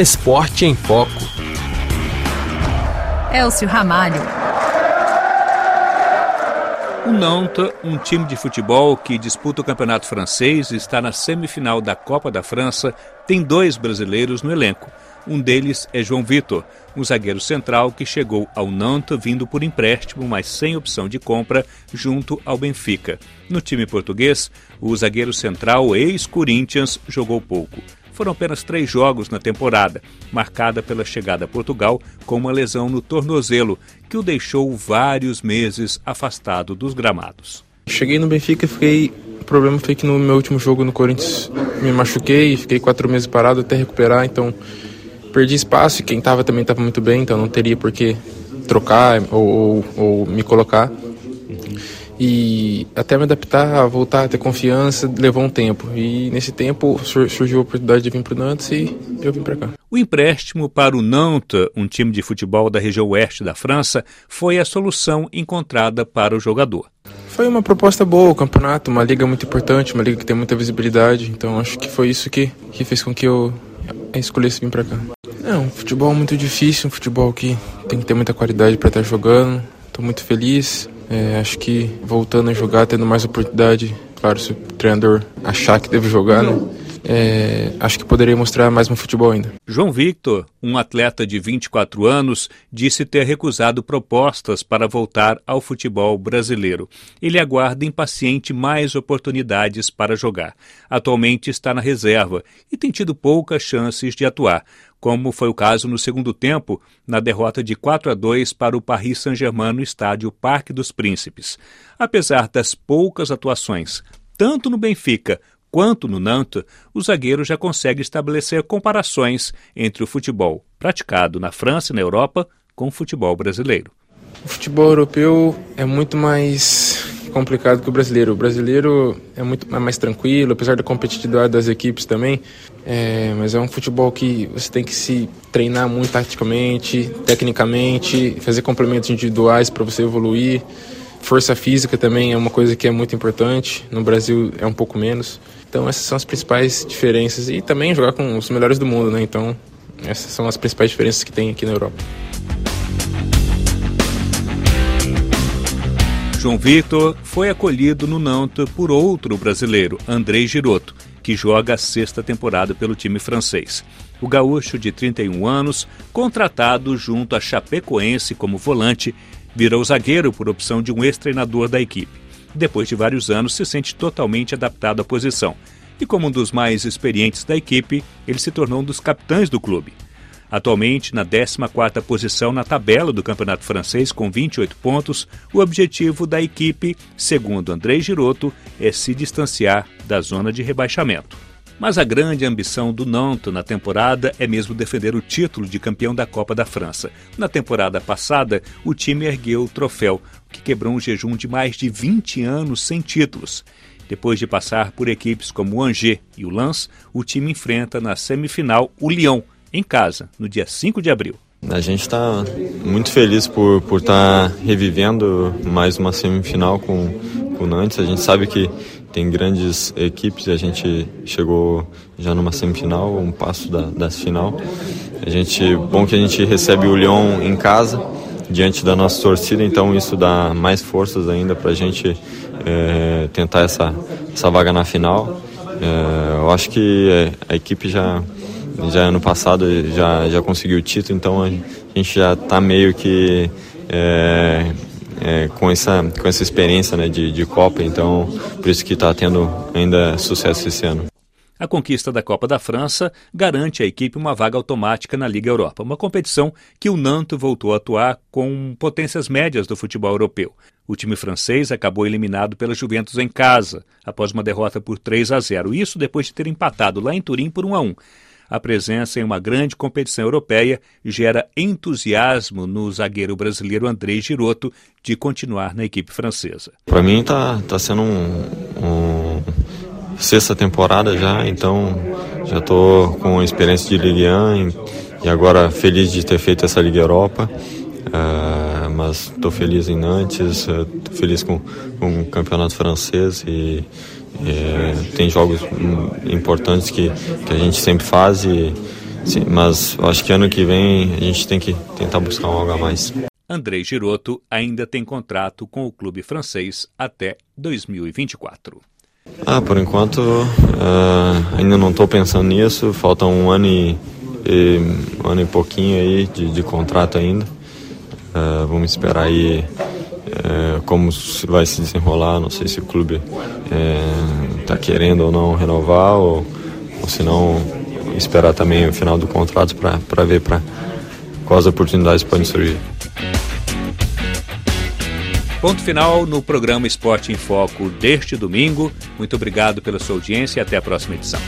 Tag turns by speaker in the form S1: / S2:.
S1: Esporte em Foco.
S2: Elcio Ramalho.
S3: O Nantes, um time de futebol que disputa o campeonato francês e está na semifinal da Copa da França, tem dois brasileiros no elenco. Um deles é João Vitor, um zagueiro central que chegou ao Nantes vindo por empréstimo, mas sem opção de compra, junto ao Benfica. No time português, o zagueiro central ex-Corinthians jogou pouco. Foram apenas três jogos na temporada, marcada pela chegada a Portugal com uma lesão no tornozelo, que o deixou vários meses afastado dos gramados.
S4: Cheguei no Benfica e fiquei. O problema foi que no meu último jogo no Corinthians me machuquei, fiquei quatro meses parado até recuperar, então perdi espaço e quem estava também estava muito bem, então não teria por que trocar ou, ou, ou, me colocar. E até me adaptar, voltar a ter confiança, levou um tempo. E nesse tempo surgiu a oportunidade de vir para o Nantes e eu vim para cá.
S3: O empréstimo para o Nantes, um time de futebol da região oeste da França, foi a solução encontrada para o jogador.
S4: Foi uma proposta boa, o campeonato, uma liga muito importante, uma liga que tem muita visibilidade. Então acho que foi isso que, que fez com que eu escolhesse vir para cá. É um futebol muito difícil, um futebol que tem que ter muita qualidade para estar jogando. Estou muito feliz. É, acho que voltando a jogar, tendo mais oportunidade, claro, se o treinador achar que deve jogar, né? É, acho que poderia mostrar mais no futebol ainda.
S3: João Victor, um atleta de 24 anos, disse ter recusado propostas para voltar ao futebol brasileiro. Ele aguarda impaciente mais oportunidades para jogar. Atualmente está na reserva e tem tido poucas chances de atuar, como foi o caso no segundo tempo, na derrota de 4 a 2 para o Paris Saint-Germain no estádio Parque dos Príncipes. Apesar das poucas atuações, tanto no Benfica quanto no Nantes, o zagueiro já consegue estabelecer comparações entre o futebol praticado na França e na Europa com o futebol brasileiro.
S4: O futebol europeu é muito mais complicado que o brasileiro. O brasileiro é muito mais tranquilo, apesar da competitividade das equipes também. É, mas é um futebol que você tem que se treinar muito taticamente, tecnicamente, fazer complementos individuais para você evoluir. Força física também é uma coisa que é muito importante. No Brasil é um pouco menos. Então essas são as principais diferenças e também jogar com os melhores do mundo, né? Então essas são as principais diferenças que tem aqui na Europa.
S3: João Vitor foi acolhido no Nantes por outro brasileiro, André Giroto, que joga a sexta temporada pelo time francês. O gaúcho de 31 anos, contratado junto a Chapecoense como volante, virou zagueiro por opção de um ex-treinador da equipe depois de vários anos, se sente totalmente adaptado à posição. E como um dos mais experientes da equipe, ele se tornou um dos capitães do clube. Atualmente na 14ª posição na tabela do Campeonato Francês com 28 pontos, o objetivo da equipe, segundo André Giroto, é se distanciar da zona de rebaixamento. Mas a grande ambição do Nantes na temporada é mesmo defender o título de campeão da Copa da França. Na temporada passada, o time ergueu o troféu, que quebrou um jejum de mais de 20 anos sem títulos. Depois de passar por equipes como o Angers e o Lens, o time enfrenta na semifinal o Lyon, em casa, no dia 5 de abril.
S5: A gente está muito feliz por estar por tá revivendo mais uma semifinal com, com o Nantes. A gente sabe que tem grandes equipes a gente chegou já numa semifinal, um passo da, da final. A gente, bom que a gente recebe o Lyon em casa, diante da nossa torcida, então isso dá mais forças ainda para a gente é, tentar essa, essa vaga na final. É, eu acho que a equipe já, já ano passado já, já conseguiu o título, então a gente já está meio que é, é, com, essa, com essa experiência né, de, de Copa, então por isso que está tendo ainda sucesso esse ano.
S3: A conquista da Copa da França garante à equipe uma vaga automática na Liga Europa, uma competição que o Nantes voltou a atuar com potências médias do futebol europeu. O time francês acabou eliminado pela Juventus em casa, após uma derrota por 3 a 0, isso depois de ter empatado lá em Turim por 1 a 1 a presença em uma grande competição europeia gera entusiasmo no zagueiro brasileiro André Giroto de continuar na equipe francesa.
S5: Para mim está tá sendo um, um, sexta temporada já, então já estou com experiência de Ligue 1 e agora feliz de ter feito essa Liga Europa. Uh, mas estou feliz em Nantes, estou feliz com, com o campeonato francês e é, tem jogos importantes que, que a gente sempre faz e sim, mas acho que ano que vem a gente tem que tentar buscar algo a mais.
S3: André Giroto ainda tem contrato com o clube francês até 2024.
S5: Ah, por enquanto uh, ainda não estou pensando nisso. Falta um ano e, e, um ano e pouquinho aí de, de contrato ainda. Uh, vamos esperar aí uh, como vai se desenrolar. Não sei se o clube está querendo ou não renovar ou, ou se não esperar também o final do contrato para ver para quais oportunidades podem surgir.
S3: Ponto final no programa Esporte em Foco deste domingo. Muito obrigado pela sua audiência e até a próxima edição.